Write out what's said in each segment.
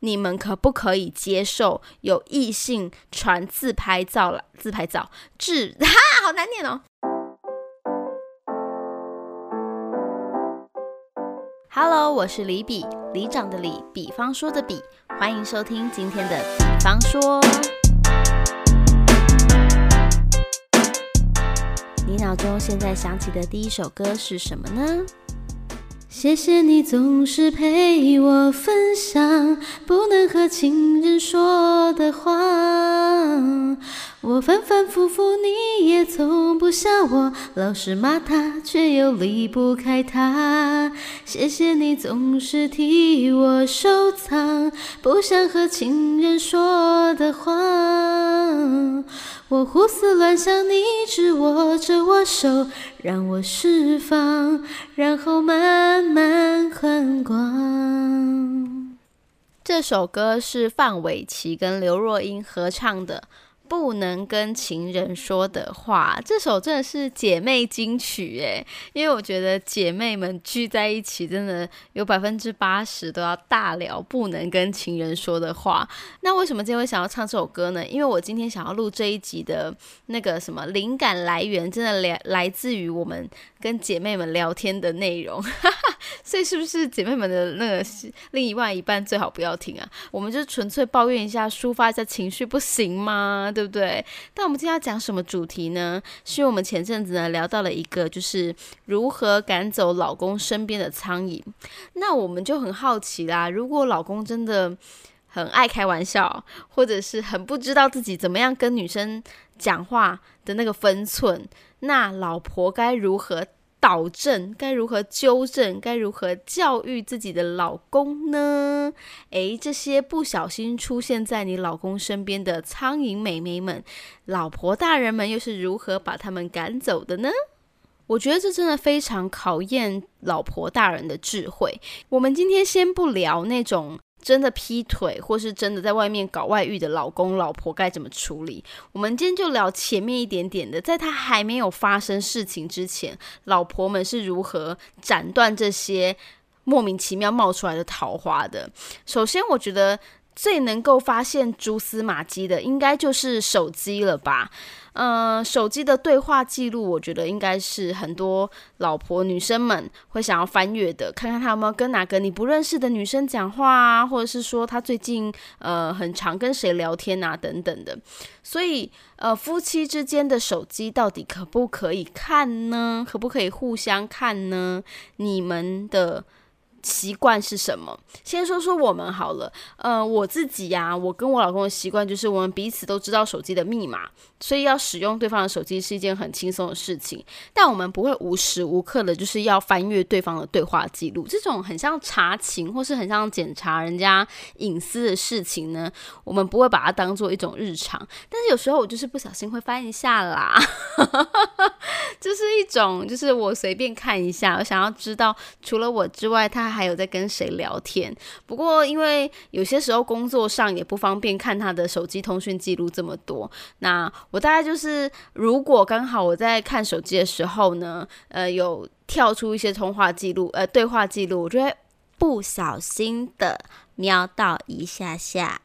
你们可不可以接受有异性传自拍照了？自拍照，自 哈，好难念哦。Hello，我是李比，里长的李，比方说的比，欢迎收听今天的比方说。你脑中现在想起的第一首歌是什么呢？谢谢你总是陪我分享不能和情人说的话，我反反复复你也从不笑我，老是骂他却又离不开他。谢谢你总是替我收藏不想和情人说的话，我胡思乱想，你只握着我手。让我释放，然后慢慢宽广。这首歌是范玮琪跟刘若英合唱的。不能跟情人说的话，这首真的是姐妹金曲诶，因为我觉得姐妹们聚在一起，真的有百分之八十都要大聊不能跟情人说的话。那为什么今天会想要唱这首歌呢？因为我今天想要录这一集的那个什么灵感来源，真的来来自于我们跟姐妹们聊天的内容。所以是不是姐妹们的那个另外一半最好不要听啊？我们就纯粹抱怨一下，抒发一下情绪，不行吗？对不对？但我们今天要讲什么主题呢？是因为我们前阵子呢聊到了一个，就是如何赶走老公身边的苍蝇。那我们就很好奇啦，如果老公真的很爱开玩笑，或者是很不知道自己怎么样跟女生讲话的那个分寸，那老婆该如何？导正该如何纠正？该如何教育自己的老公呢？诶，这些不小心出现在你老公身边的苍蝇美眉们，老婆大人们又是如何把他们赶走的呢？我觉得这真的非常考验老婆大人的智慧。我们今天先不聊那种。真的劈腿，或是真的在外面搞外遇的老公老婆该怎么处理？我们今天就聊前面一点点的，在他还没有发生事情之前，老婆们是如何斩断这些莫名其妙冒出来的桃花的。首先，我觉得最能够发现蛛丝马迹的，应该就是手机了吧。嗯，手机的对话记录，我觉得应该是很多老婆女生们会想要翻阅的，看看他有没有跟哪个你不认识的女生讲话啊，或者是说他最近呃很常跟谁聊天啊等等的。所以呃，夫妻之间的手机到底可不可以看呢？可不可以互相看呢？你们的。习惯是什么？先说说我们好了。呃，我自己呀，我跟我老公的习惯就是，我们彼此都知道手机的密码，所以要使用对方的手机是一件很轻松的事情。但我们不会无时无刻的，就是要翻阅对方的对话记录，这种很像查情或是很像检查人家隐私的事情呢，我们不会把它当做一种日常。但是有时候我就是不小心会翻一下啦，就是一种，就是我随便看一下，我想要知道除了我之外，他。还有在跟谁聊天？不过因为有些时候工作上也不方便看他的手机通讯记录这么多，那我大概就是如果刚好我在看手机的时候呢，呃，有跳出一些通话记录，呃，对话记录，我就会不小心的。瞄到一下下，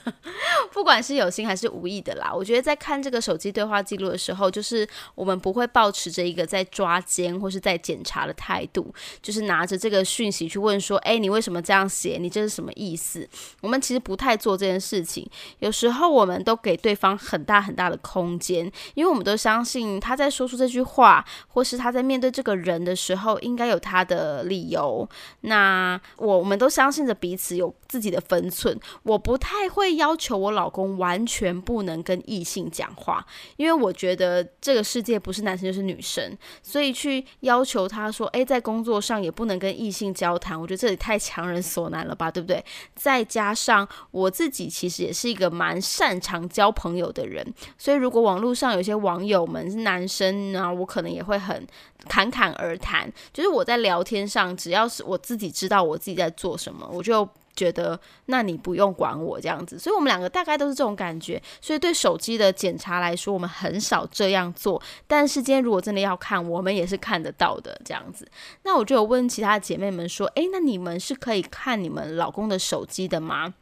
不管是有心还是无意的啦。我觉得在看这个手机对话记录的时候，就是我们不会保持着一个在抓奸或是在检查的态度，就是拿着这个讯息去问说：“哎，你为什么这样写？你这是什么意思？”我们其实不太做这件事情。有时候我们都给对方很大很大的空间，因为我们都相信他在说出这句话，或是他在面对这个人的时候，应该有他的理由。那我我们都相信着彼此。有自己的分寸，我不太会要求我老公完全不能跟异性讲话，因为我觉得这个世界不是男生就是女生，所以去要求他说，诶，在工作上也不能跟异性交谈，我觉得这里太强人所难了吧，对不对？再加上我自己其实也是一个蛮擅长交朋友的人，所以如果网络上有些网友们是男生呢，我可能也会很。侃侃而谈，就是我在聊天上，只要是我自己知道我自己在做什么，我就觉得那你不用管我这样子，所以我们两个大概都是这种感觉。所以对手机的检查来说，我们很少这样做。但是今天如果真的要看，我们也是看得到的这样子。那我就有问其他姐妹们说：“诶，那你们是可以看你们老公的手机的吗？”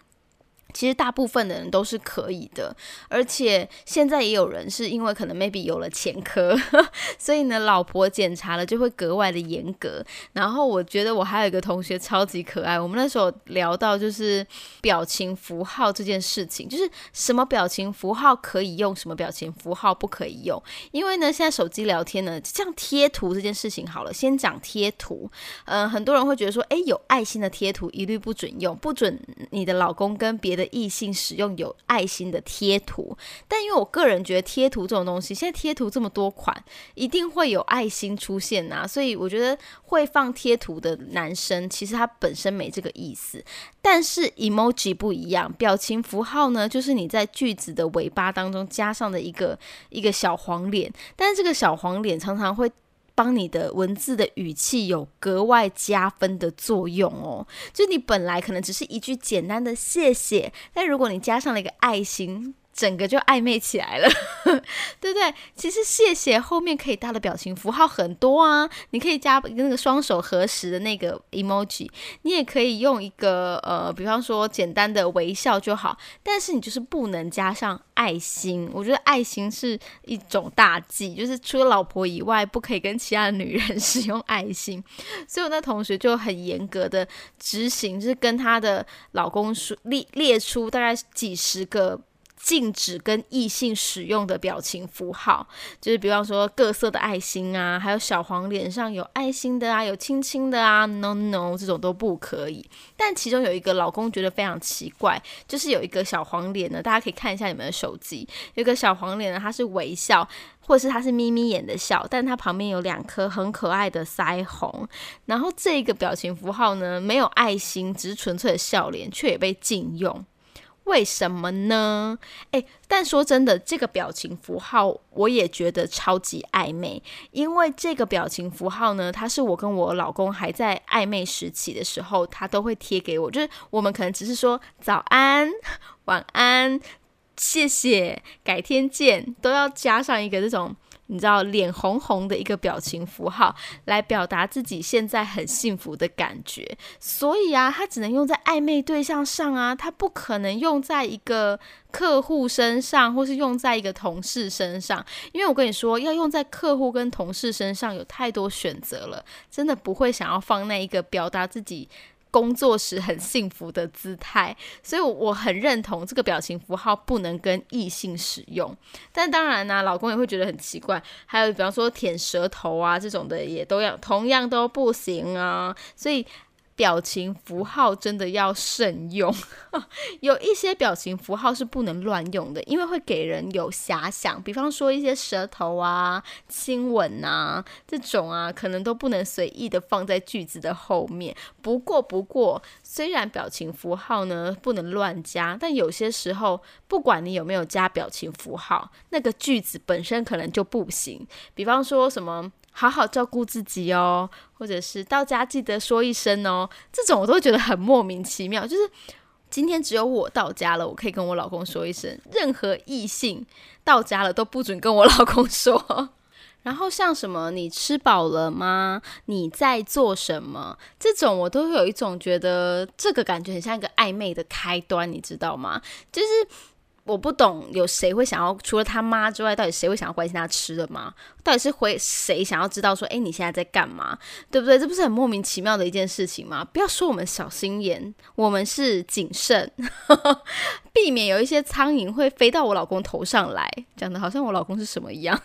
其实大部分的人都是可以的，而且现在也有人是因为可能 maybe 有了前科，所以呢，老婆检查了就会格外的严格。然后我觉得我还有一个同学超级可爱，我们那时候聊到就是表情符号这件事情，就是什么表情符号可以用，什么表情符号不可以用。因为呢，现在手机聊天呢，像贴图这件事情，好了，先讲贴图。嗯，很多人会觉得说，诶，有爱心的贴图一律不准用，不准你的老公跟别的。的异性使用有爱心的贴图，但因为我个人觉得贴图这种东西，现在贴图这么多款，一定会有爱心出现啊，所以我觉得会放贴图的男生，其实他本身没这个意思。但是 emoji 不一样，表情符号呢，就是你在句子的尾巴当中加上的一个一个小黄脸，但是这个小黄脸常常会。帮你的文字的语气有格外加分的作用哦，就你本来可能只是一句简单的谢谢，但如果你加上了一个爱心。整个就暧昧起来了，对不对？其实谢谢后面可以搭的表情符号很多啊，你可以加那个双手合十的那个 emoji，你也可以用一个呃，比方说简单的微笑就好。但是你就是不能加上爱心，我觉得爱心是一种大忌，就是除了老婆以外，不可以跟其他的女人使用爱心。所以我那同学就很严格的执行，就是跟她的老公说列列出大概几十个。禁止跟异性使用的表情符号，就是比方说各色的爱心啊，还有小黄脸上有爱心的啊，有亲亲的啊，no no，这种都不可以。但其中有一个老公觉得非常奇怪，就是有一个小黄脸呢，大家可以看一下你们的手机，有个小黄脸呢，它是微笑，或者是它是眯眯眼的笑，但它旁边有两颗很可爱的腮红。然后这个表情符号呢，没有爱心，只是纯粹的笑脸，却也被禁用。为什么呢？诶，但说真的，这个表情符号我也觉得超级暧昧，因为这个表情符号呢，它是我跟我老公还在暧昧时期的时候，他都会贴给我，就是我们可能只是说早安、晚安、谢谢、改天见，都要加上一个这种。你知道脸红红的一个表情符号来表达自己现在很幸福的感觉，所以啊，他只能用在暧昧对象上啊，他不可能用在一个客户身上，或是用在一个同事身上，因为我跟你说，要用在客户跟同事身上有太多选择了，真的不会想要放那一个表达自己。工作时很幸福的姿态，所以我很认同这个表情符号不能跟异性使用。但当然呢，老公也会觉得很奇怪。还有比方说舔舌头啊这种的，也都要同样都不行啊。所以。表情符号真的要慎用，有一些表情符号是不能乱用的，因为会给人有遐想。比方说一些舌头啊、亲吻啊这种啊，可能都不能随意的放在句子的后面。不过，不过，虽然表情符号呢不能乱加，但有些时候，不管你有没有加表情符号，那个句子本身可能就不行。比方说什么。好好照顾自己哦，或者是到家记得说一声哦，这种我都觉得很莫名其妙。就是今天只有我到家了，我可以跟我老公说一声，任何异性到家了都不准跟我老公说。然后像什么你吃饱了吗？你在做什么？这种我都有一种觉得这个感觉很像一个暧昧的开端，你知道吗？就是。我不懂，有谁会想要除了他妈之外，到底谁会想要关心他吃的吗？到底是会谁想要知道说，哎，你现在在干嘛？对不对？这不是很莫名其妙的一件事情吗？不要说我们小心眼，我们是谨慎，避免有一些苍蝇会飞到我老公头上来，讲的好像我老公是什么一样。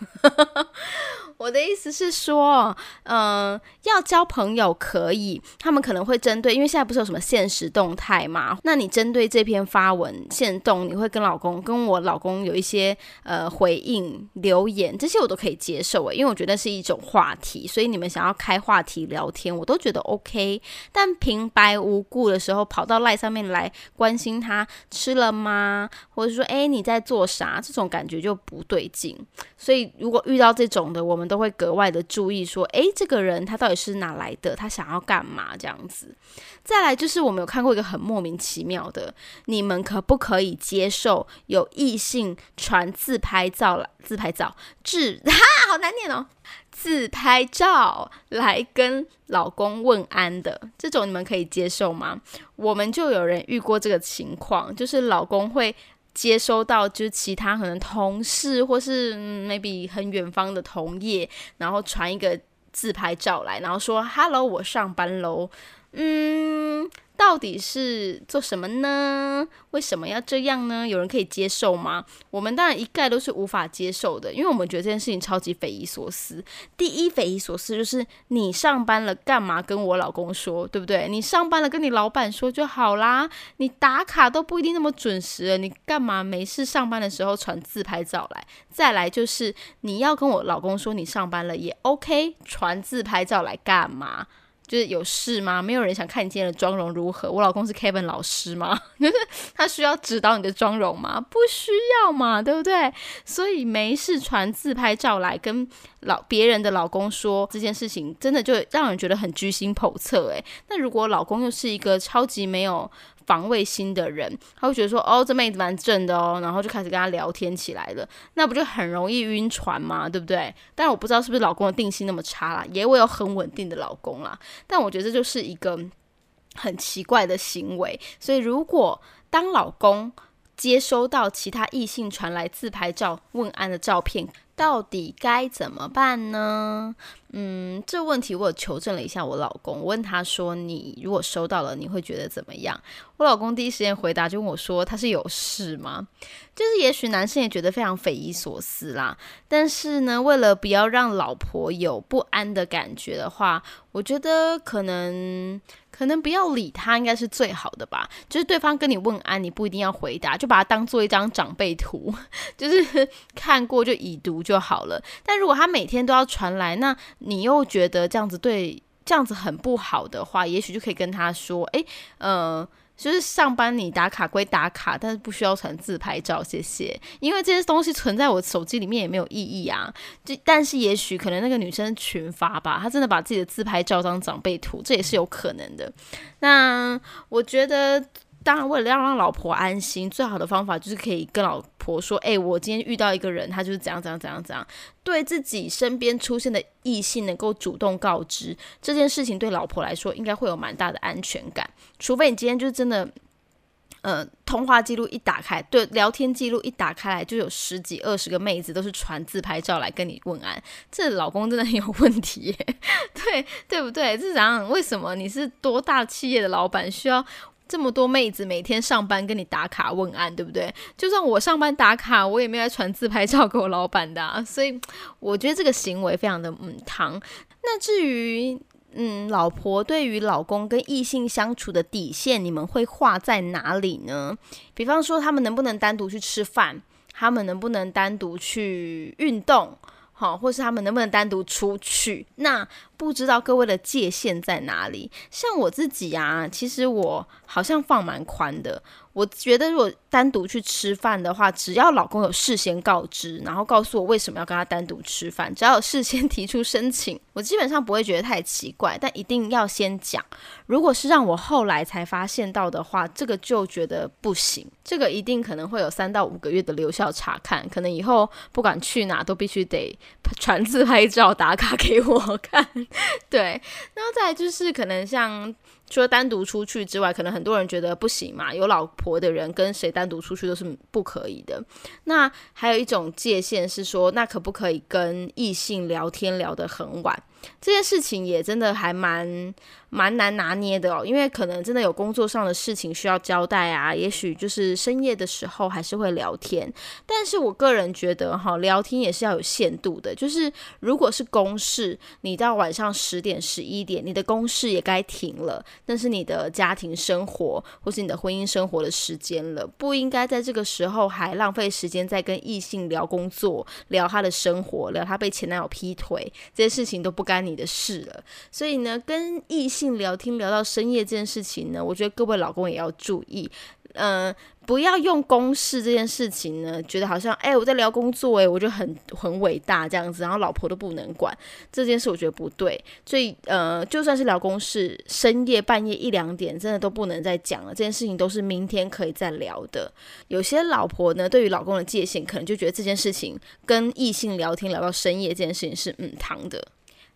我的意思是说，嗯，要交朋友可以，他们可能会针对，因为现在不是有什么现实动态嘛？那你针对这篇发文现动，你会跟老公跟我老公有一些呃回应留言，这些我都可以接受诶，因为我觉得是一种话题，所以你们想要开话题聊天，我都觉得 OK。但平白无故的时候跑到赖上面来关心他吃了吗，或者说哎你在做啥，这种感觉就不对劲。所以如果遇到这种的，我们。都会格外的注意，说，诶，这个人他到底是哪来的？他想要干嘛？这样子。再来就是我们有看过一个很莫名其妙的，你们可不可以接受有异性传自拍照来自拍照？自 哈，好难念哦。自拍照来跟老公问安的这种，你们可以接受吗？我们就有人遇过这个情况，就是老公会接收到，就是其他可能同事或是 maybe 很远方的同业，然后传一个自拍照来，然后说 “hello，我上班喽”，嗯。到底是做什么呢？为什么要这样呢？有人可以接受吗？我们当然一概都是无法接受的，因为我们觉得这件事情超级匪夷所思。第一，匪夷所思就是你上班了干嘛跟我老公说，对不对？你上班了跟你老板说就好啦。你打卡都不一定那么准时，你干嘛没事上班的时候传自拍照来？再来就是你要跟我老公说你上班了也 OK，传自拍照来干嘛？就是有事吗？没有人想看你今天的妆容如何？我老公是 Kevin 老师吗？他需要指导你的妆容吗？不需要嘛，对不对？所以没事传自拍照来跟老别人的老公说这件事情，真的就让人觉得很居心叵测。诶，那如果老公又是一个超级没有。防卫心的人，他会觉得说，哦，这妹子蛮正的哦，然后就开始跟他聊天起来了，那不就很容易晕船吗？对不对？但我不知道是不是老公的定性那么差啦，也我有很稳定的老公啦，但我觉得这就是一个很奇怪的行为。所以，如果当老公接收到其他异性传来自拍照问安的照片，到底该怎么办呢？嗯，这问题我求证了一下我老公，问他说：“你如果收到了，你会觉得怎么样？”我老公第一时间回答就问我说：“他是有事吗？”就是也许男生也觉得非常匪夷所思啦，但是呢，为了不要让老婆有不安的感觉的话，我觉得可能可能不要理他应该是最好的吧。就是对方跟你问安，你不一定要回答，就把它当做一张长辈图，就是看过就已读就好了。但如果他每天都要传来，那你又觉得这样子对这样子很不好的话，也许就可以跟他说：“哎，嗯，就是上班你打卡归打卡，但是不需要传自拍照，谢谢。因为这些东西存在我手机里面也没有意义啊。就但是也许可能那个女生群发吧，她真的把自己的自拍照当长辈图，这也是有可能的。那我觉得。”当然，为了要让老婆安心，最好的方法就是可以跟老婆说：“哎，我今天遇到一个人，他就是怎样怎样怎样怎样。”对自己身边出现的异性能够主动告知这件事情，对老婆来说应该会有蛮大的安全感。除非你今天就真的，呃，通话记录一打开，对，聊天记录一打开来，就有十几二十个妹子都是传自拍照来跟你问安，这老公真的很有问题耶，对对不对？是怎样？为什么你是多大企业的老板需要？这么多妹子每天上班跟你打卡问安，对不对？就算我上班打卡，我也没有传自拍照给我老板的，所以我觉得这个行为非常的嗯糖。那至于嗯，老婆对于老公跟异性相处的底线，你们会画在哪里呢？比方说，他们能不能单独去吃饭？他们能不能单独去运动？好，或是他们能不能单独出去？那不知道各位的界限在哪里？像我自己啊，其实我好像放蛮宽的。我觉得，如果单独去吃饭的话，只要老公有事先告知，然后告诉我为什么要跟他单独吃饭，只要有事先 提出申请，我基本上不会觉得太奇怪。但一定要先讲。如果是让我后来才发现到的话，这个就觉得不行。这个一定可能会有三到五个月的留校查看，可能以后不管去哪都必须得传自拍照打卡给我看。对，然后再就是可能像。除了单独出去之外，可能很多人觉得不行嘛。有老婆的人跟谁单独出去都是不可以的。那还有一种界限是说，那可不可以跟异性聊天聊得很晚？这件事情也真的还蛮。蛮难拿捏的哦，因为可能真的有工作上的事情需要交代啊，也许就是深夜的时候还是会聊天。但是我个人觉得哈，聊天也是要有限度的，就是如果是公事，你到晚上十点、十一点，你的公事也该停了，那是你的家庭生活或是你的婚姻生活的时间了，不应该在这个时候还浪费时间在跟异性聊工作、聊他的生活、聊他被前男友劈腿这些事情都不该干你的事了。所以呢，跟异性聊天聊到深夜这件事情呢，我觉得各位老公也要注意。嗯。不要用公事这件事情呢，觉得好像哎我在聊工作哎，我就很很伟大这样子，然后老婆都不能管这件事，我觉得不对。所以呃，就算是聊公事，深夜半夜一两点，真的都不能再讲了。这件事情都是明天可以再聊的。有些老婆呢，对于老公的界限，可能就觉得这件事情跟异性聊天聊到深夜这件事情是嗯堂的。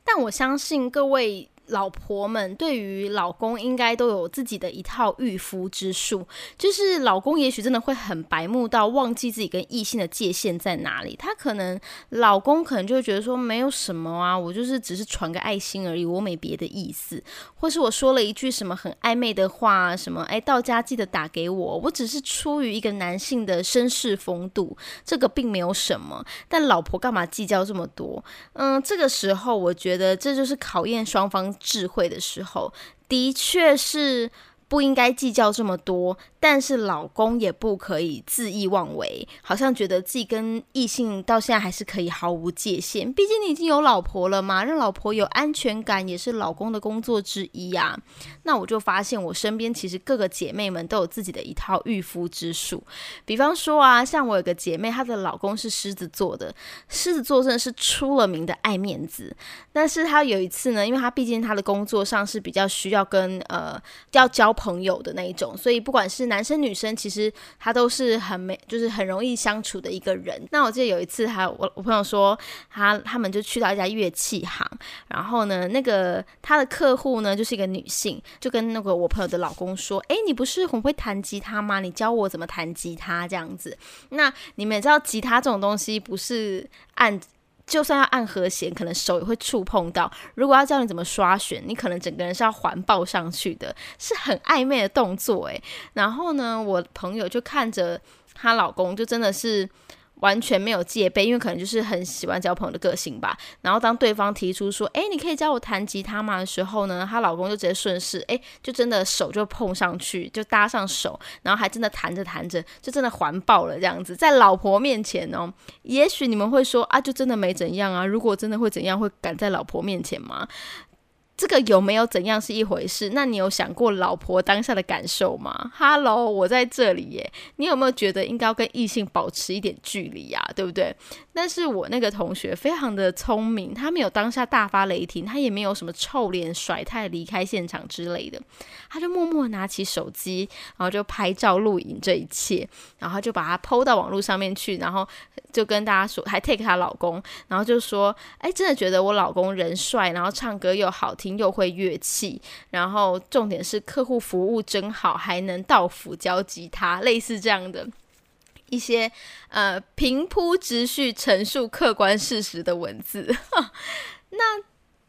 但我相信各位。老婆们对于老公应该都有自己的一套御夫之术，就是老公也许真的会很白目到忘记自己跟异性的界限在哪里。他可能老公可能就会觉得说没有什么啊，我就是只是传个爱心而已，我没别的意思，或是我说了一句什么很暧昧的话，什么哎到家记得打给我，我只是出于一个男性的绅士风度，这个并没有什么。但老婆干嘛计较这么多？嗯，这个时候我觉得这就是考验双方。智慧的时候，的确是。不应该计较这么多，但是老公也不可以恣意妄为，好像觉得自己跟异性到现在还是可以毫无界限。毕竟你已经有老婆了嘛，让老婆有安全感也是老公的工作之一呀。那我就发现我身边其实各个姐妹们都有自己的一套御夫之术。比方说啊，像我有个姐妹，她的老公是狮子座的，狮子座真的是出了名的爱面子。但是她有一次呢，因为她毕竟她的工作上是比较需要跟呃要交。朋友的那一种，所以不管是男生女生，其实他都是很没，就是很容易相处的一个人。那我记得有一次，他我我朋友说，他他们就去到一家乐器行，然后呢，那个他的客户呢就是一个女性，就跟那个我朋友的老公说：“哎，你不是很会弹吉他吗？你教我怎么弹吉他这样子。”那你们也知道，吉他这种东西不是按。就算要按和弦，可能手也会触碰到。如果要教你怎么刷弦，你可能整个人是要环抱上去的，是很暧昧的动作诶。然后呢，我朋友就看着她老公，就真的是。完全没有戒备，因为可能就是很喜欢交朋友的个性吧。然后当对方提出说：“哎，你可以教我弹吉他吗？”的时候呢，她老公就直接顺势，哎，就真的手就碰上去，就搭上手，然后还真的弹着弹着，就真的环抱了这样子，在老婆面前哦。也许你们会说啊，就真的没怎样啊。如果真的会怎样，会敢在老婆面前吗？这个有没有怎样是一回事？那你有想过老婆当下的感受吗？Hello，我在这里耶。你有没有觉得应该要跟异性保持一点距离呀？对不对？但是我那个同学非常的聪明，他没有当下大发雷霆，他也没有什么臭脸甩态离开现场之类的，他就默默拿起手机，然后就拍照录影这一切，然后就把它抛到网络上面去，然后就跟大家说，还 take 她老公，然后就说，哎，真的觉得我老公人帅，然后唱歌又好听。又会乐器，然后重点是客户服务真好，还能到府教吉他，类似这样的一些呃平铺直叙陈述客观事实的文字。那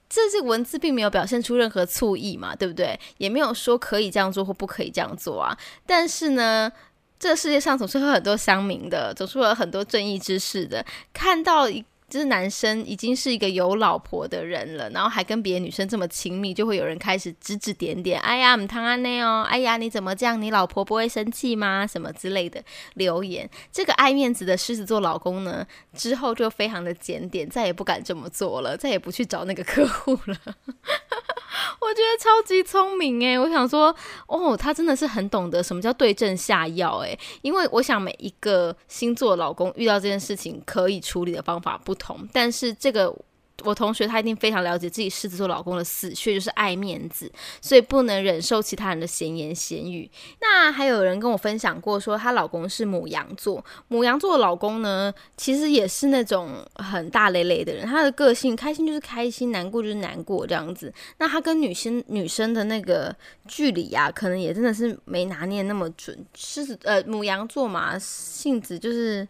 这些文字并没有表现出任何醋意嘛，对不对？也没有说可以这样做或不可以这样做啊。但是呢，这世界上总是会很多乡民的，总是有很多正义之士的，看到一。就是男生已经是一个有老婆的人了，然后还跟别的女生这么亲密，就会有人开始指指点点。哎呀，唔汤安内哦，哎呀，你怎么这样？你老婆不会生气吗？什么之类的留言。这个爱面子的狮子座老公呢，之后就非常的检点，再也不敢这么做了，再也不去找那个客户了。我觉得超级聪明诶，我想说，哦，他真的是很懂得什么叫对症下药诶，因为我想每一个星座老公遇到这件事情可以处理的方法不同，但是这个。我同学他一定非常了解自己狮子座老公的死穴，就是爱面子，所以不能忍受其他人的闲言闲语。那还有人跟我分享过，说她老公是母羊座，母羊座的老公呢，其实也是那种很大咧咧的人，他的个性开心就是开心，难过就是难过这样子。那他跟女生女生的那个距离啊，可能也真的是没拿捏那么准。狮子呃母羊座嘛，性子就是。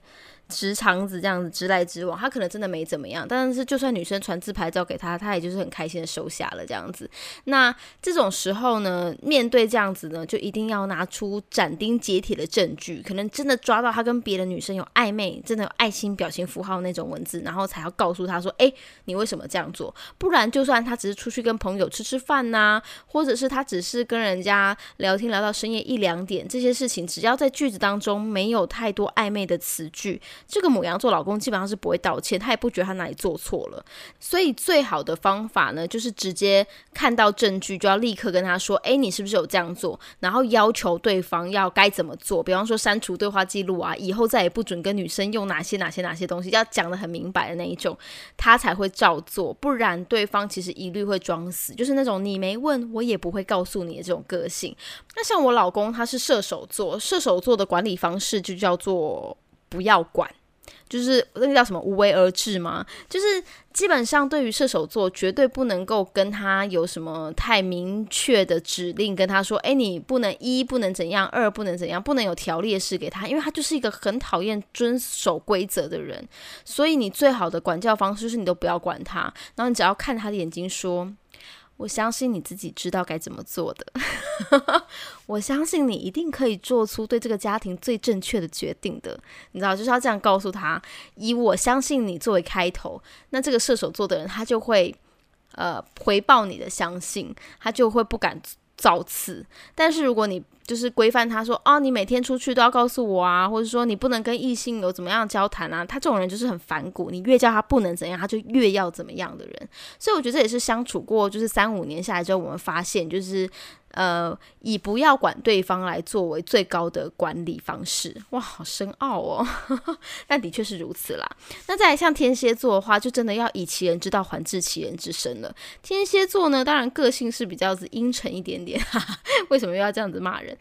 直肠子这样子直来直往，他可能真的没怎么样，但是就算女生传自拍照给他，他也就是很开心的收下了这样子。那这种时候呢，面对这样子呢，就一定要拿出斩钉截铁的证据，可能真的抓到他跟别的女生有暧昧，真的有爱心表情符号那种文字，然后才要告诉他说：“哎，你为什么这样做？”不然，就算他只是出去跟朋友吃吃饭呐，或者是他只是跟人家聊天聊到深夜一两点，这些事情只要在句子当中没有太多暧昧的词句。这个母羊座老公基本上是不会道歉，他也不觉得他哪里做错了。所以最好的方法呢，就是直接看到证据就要立刻跟他说：“哎，你是不是有这样做？”然后要求对方要该怎么做，比方说删除对话记录啊，以后再也不准跟女生用哪些哪些哪些东西，要讲的很明白的那一种，他才会照做。不然对方其实一律会装死，就是那种你没问我也不会告诉你的这种个性。那像我老公他是射手座，射手座的管理方式就叫做不要管，就是那个叫什么无为而治吗？就是基本上对于射手座，绝对不能够跟他有什么太明确的指令，跟他说，哎，你不能一不能怎样，二不能怎样，不能有条列式给他，因为他就是一个很讨厌遵守规则的人。所以你最好的管教方式就是你都不要管他，然后你只要看他的眼睛说。我相信你自己知道该怎么做的，我相信你一定可以做出对这个家庭最正确的决定的。你知道，就是要这样告诉他，以我相信你作为开头，那这个射手座的人他就会呃回报你的相信，他就会不敢造次。但是如果你就是规范他说啊，你每天出去都要告诉我啊，或者说你不能跟异性有怎么样交谈啊。他这种人就是很反骨，你越叫他不能怎样，他就越要怎么样的人。所以我觉得这也是相处过就是三五年下来之后，我们发现就是。呃，以不要管对方来作为最高的管理方式，哇，好深奥哦，但的确是如此啦。那再来像天蝎座的话，就真的要以其人之道还治其人之身了。天蝎座呢，当然个性是比较阴沉一点点，哈哈，为什么又要这样子骂人？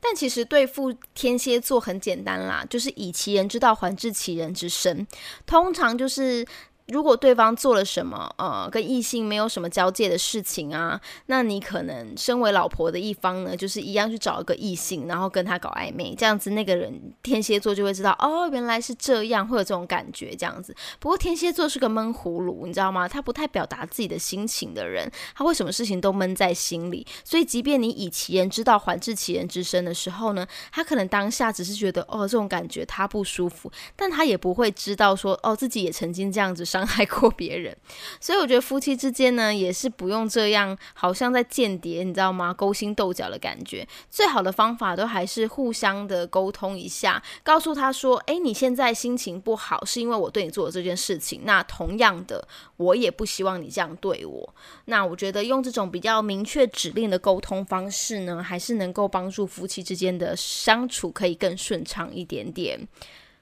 但其实对付天蝎座很简单啦，就是以其人之道还治其人之身，通常就是。如果对方做了什么，呃，跟异性没有什么交界的事情啊，那你可能身为老婆的一方呢，就是一样去找一个异性，然后跟他搞暧昧，这样子那个人天蝎座就会知道，哦，原来是这样，会有这种感觉，这样子。不过天蝎座是个闷葫芦，你知道吗？他不太表达自己的心情的人，他会什么事情都闷在心里，所以即便你以其人之道还治其人之身的时候呢，他可能当下只是觉得，哦，这种感觉他不舒服，但他也不会知道说，哦，自己也曾经这样子。伤害过别人，所以我觉得夫妻之间呢，也是不用这样，好像在间谍，你知道吗？勾心斗角的感觉。最好的方法都还是互相的沟通一下，告诉他说：“诶，你现在心情不好，是因为我对你做的这件事情。那同样的，我也不希望你这样对我。那我觉得用这种比较明确指令的沟通方式呢，还是能够帮助夫妻之间的相处可以更顺畅一点点。”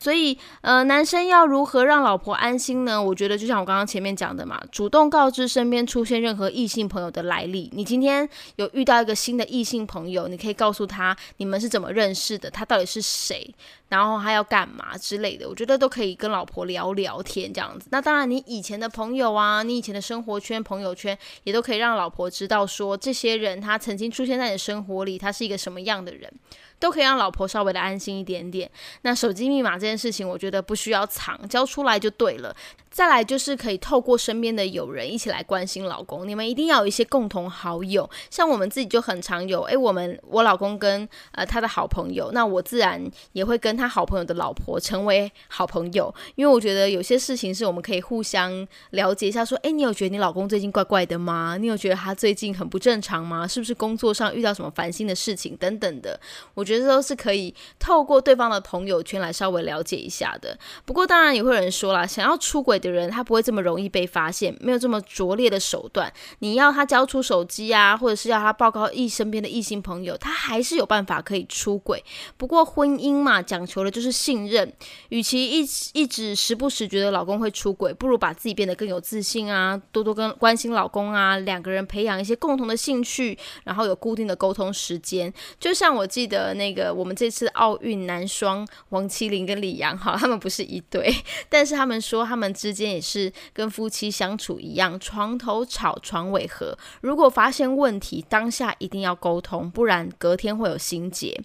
所以，呃，男生要如何让老婆安心呢？我觉得就像我刚刚前面讲的嘛，主动告知身边出现任何异性朋友的来历。你今天有遇到一个新的异性朋友，你可以告诉他你们是怎么认识的，他到底是谁，然后他要干嘛之类的。我觉得都可以跟老婆聊聊天这样子。那当然，你以前的朋友啊，你以前的生活圈、朋友圈，也都可以让老婆知道说，这些人他曾经出现在你的生活里，他是一个什么样的人。都可以让老婆稍微的安心一点点。那手机密码这件事情，我觉得不需要藏，交出来就对了。再来就是可以透过身边的友人一起来关心老公。你们一定要有一些共同好友，像我们自己就很常有。诶，我们我老公跟呃他的好朋友，那我自然也会跟他好朋友的老婆成为好朋友。因为我觉得有些事情是我们可以互相了解一下，说，诶，你有觉得你老公最近怪怪的吗？你有觉得他最近很不正常吗？是不是工作上遇到什么烦心的事情等等的？我觉觉得都是可以透过对方的朋友圈来稍微了解一下的。不过当然也会有人说了，想要出轨。的人他不会这么容易被发现，没有这么拙劣的手段。你要他交出手机啊，或者是要他报告异身边的异性朋友，他还是有办法可以出轨。不过婚姻嘛，讲求的就是信任。与其一一直时不时觉得老公会出轨，不如把自己变得更有自信啊，多多跟关心老公啊，两个人培养一些共同的兴趣，然后有固定的沟通时间。就像我记得那个我们这次奥运男双王麒麟跟李阳哈，他们不是一对，但是他们说他们之间也是跟夫妻相处一样，床头吵，床尾和。如果发现问题，当下一定要沟通，不然隔天会有心结。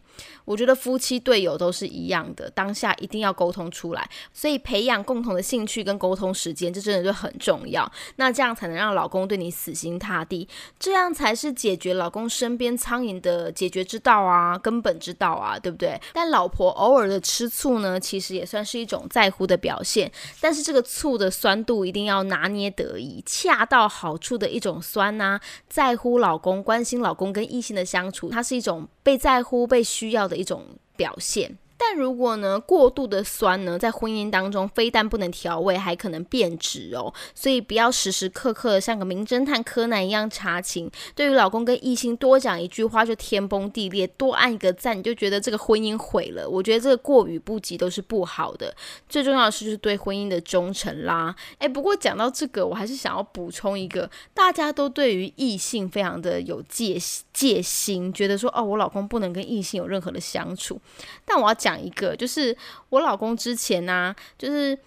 我觉得夫妻队友都是一样的，当下一定要沟通出来。所以培养共同的兴趣跟沟通时间，这真的就很重要。那这样才能让老公对你死心塌地，这样才是解决老公身边苍蝇的解决之道啊，根本知道啊，对不对？但老婆偶尔的吃醋呢，其实也算是一种在乎的表现。但是这个醋的酸度一定要拿捏得宜，恰到好处的一种酸呐。在乎老公，关心老公跟异性的相处，它是一种被在乎、被需要的。一种表现。但如果呢，过度的酸呢，在婚姻当中非但不能调味，还可能变质哦。所以不要时时刻刻像个名侦探柯南一样查情。对于老公跟异性多讲一句话就天崩地裂，多按一个赞你就觉得这个婚姻毁了。我觉得这个过于不及都是不好的。最重要的是就是对婚姻的忠诚啦。诶，不过讲到这个，我还是想要补充一个，大家都对于异性非常的有戒戒心，觉得说哦，我老公不能跟异性有任何的相处。但我要讲讲一个，就是我老公之前呢，就是。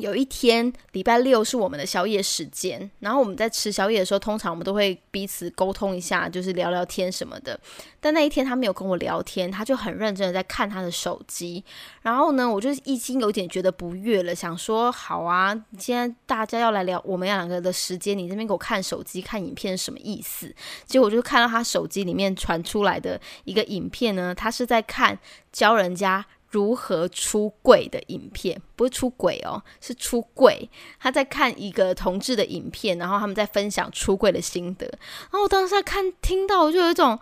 有一天，礼拜六是我们的宵夜时间，然后我们在吃宵夜的时候，通常我们都会彼此沟通一下，就是聊聊天什么的。但那一天他没有跟我聊天，他就很认真的在看他的手机。然后呢，我就已经有点觉得不悦了，想说好啊，现在大家要来聊我们两个的时间，你这边给我看手机看影片什么意思？结果我就看到他手机里面传出来的一个影片呢，他是在看教人家。如何出柜的影片，不是出轨哦，是出柜。他在看一个同志的影片，然后他们在分享出柜的心得。然后我当时在看听到，我就有一种，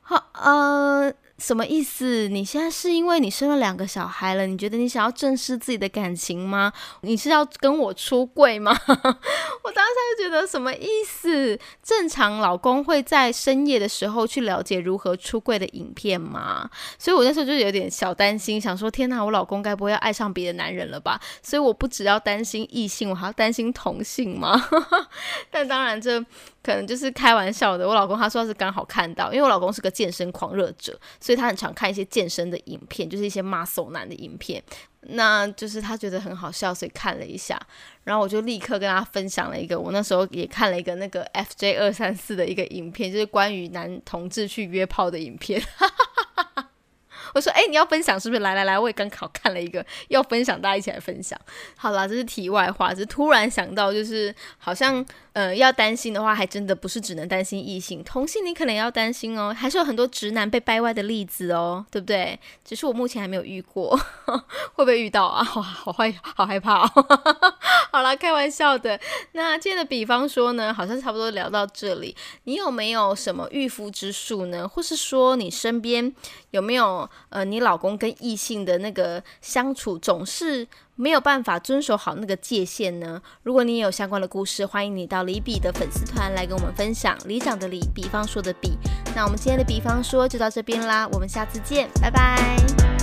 好呃。什么意思？你现在是因为你生了两个小孩了，你觉得你想要正视自己的感情吗？你是要跟我出柜吗？我当时就觉得什么意思？正常老公会在深夜的时候去了解如何出柜的影片吗？所以我那时候就有点小担心，想说天哪，我老公该不会要爱上别的男人了吧？所以我不只要担心异性，我还要担心同性吗？但当然这。可能就是开玩笑的。我老公他说是刚好看到，因为我老公是个健身狂热者，所以他很常看一些健身的影片，就是一些 muscle 男的影片。那就是他觉得很好笑，所以看了一下。然后我就立刻跟他分享了一个，我那时候也看了一个那个 FJ 二三四的一个影片，就是关于男同志去约炮的影片。我说：“哎，你要分享是不是？来来来，我也刚好看了一个，要分享，大家一起来分享。好啦，这是题外话，是突然想到，就是好像，呃，要担心的话，还真的不是只能担心异性，同性你可能要担心哦，还是有很多直男被掰歪的例子哦，对不对？只是我目前还没有遇过，会不会遇到啊？哇，好害，好害怕哦。好了，开玩笑的。那今天的比方说呢，好像差不多聊到这里。你有没有什么御夫之术呢？或是说你身边有没有？呃，你老公跟异性的那个相处总是没有办法遵守好那个界限呢？如果你也有相关的故事，欢迎你到李比的粉丝团来跟我们分享。李长的李，比方说的比。那我们今天的比方说就到这边啦，我们下次见，拜拜。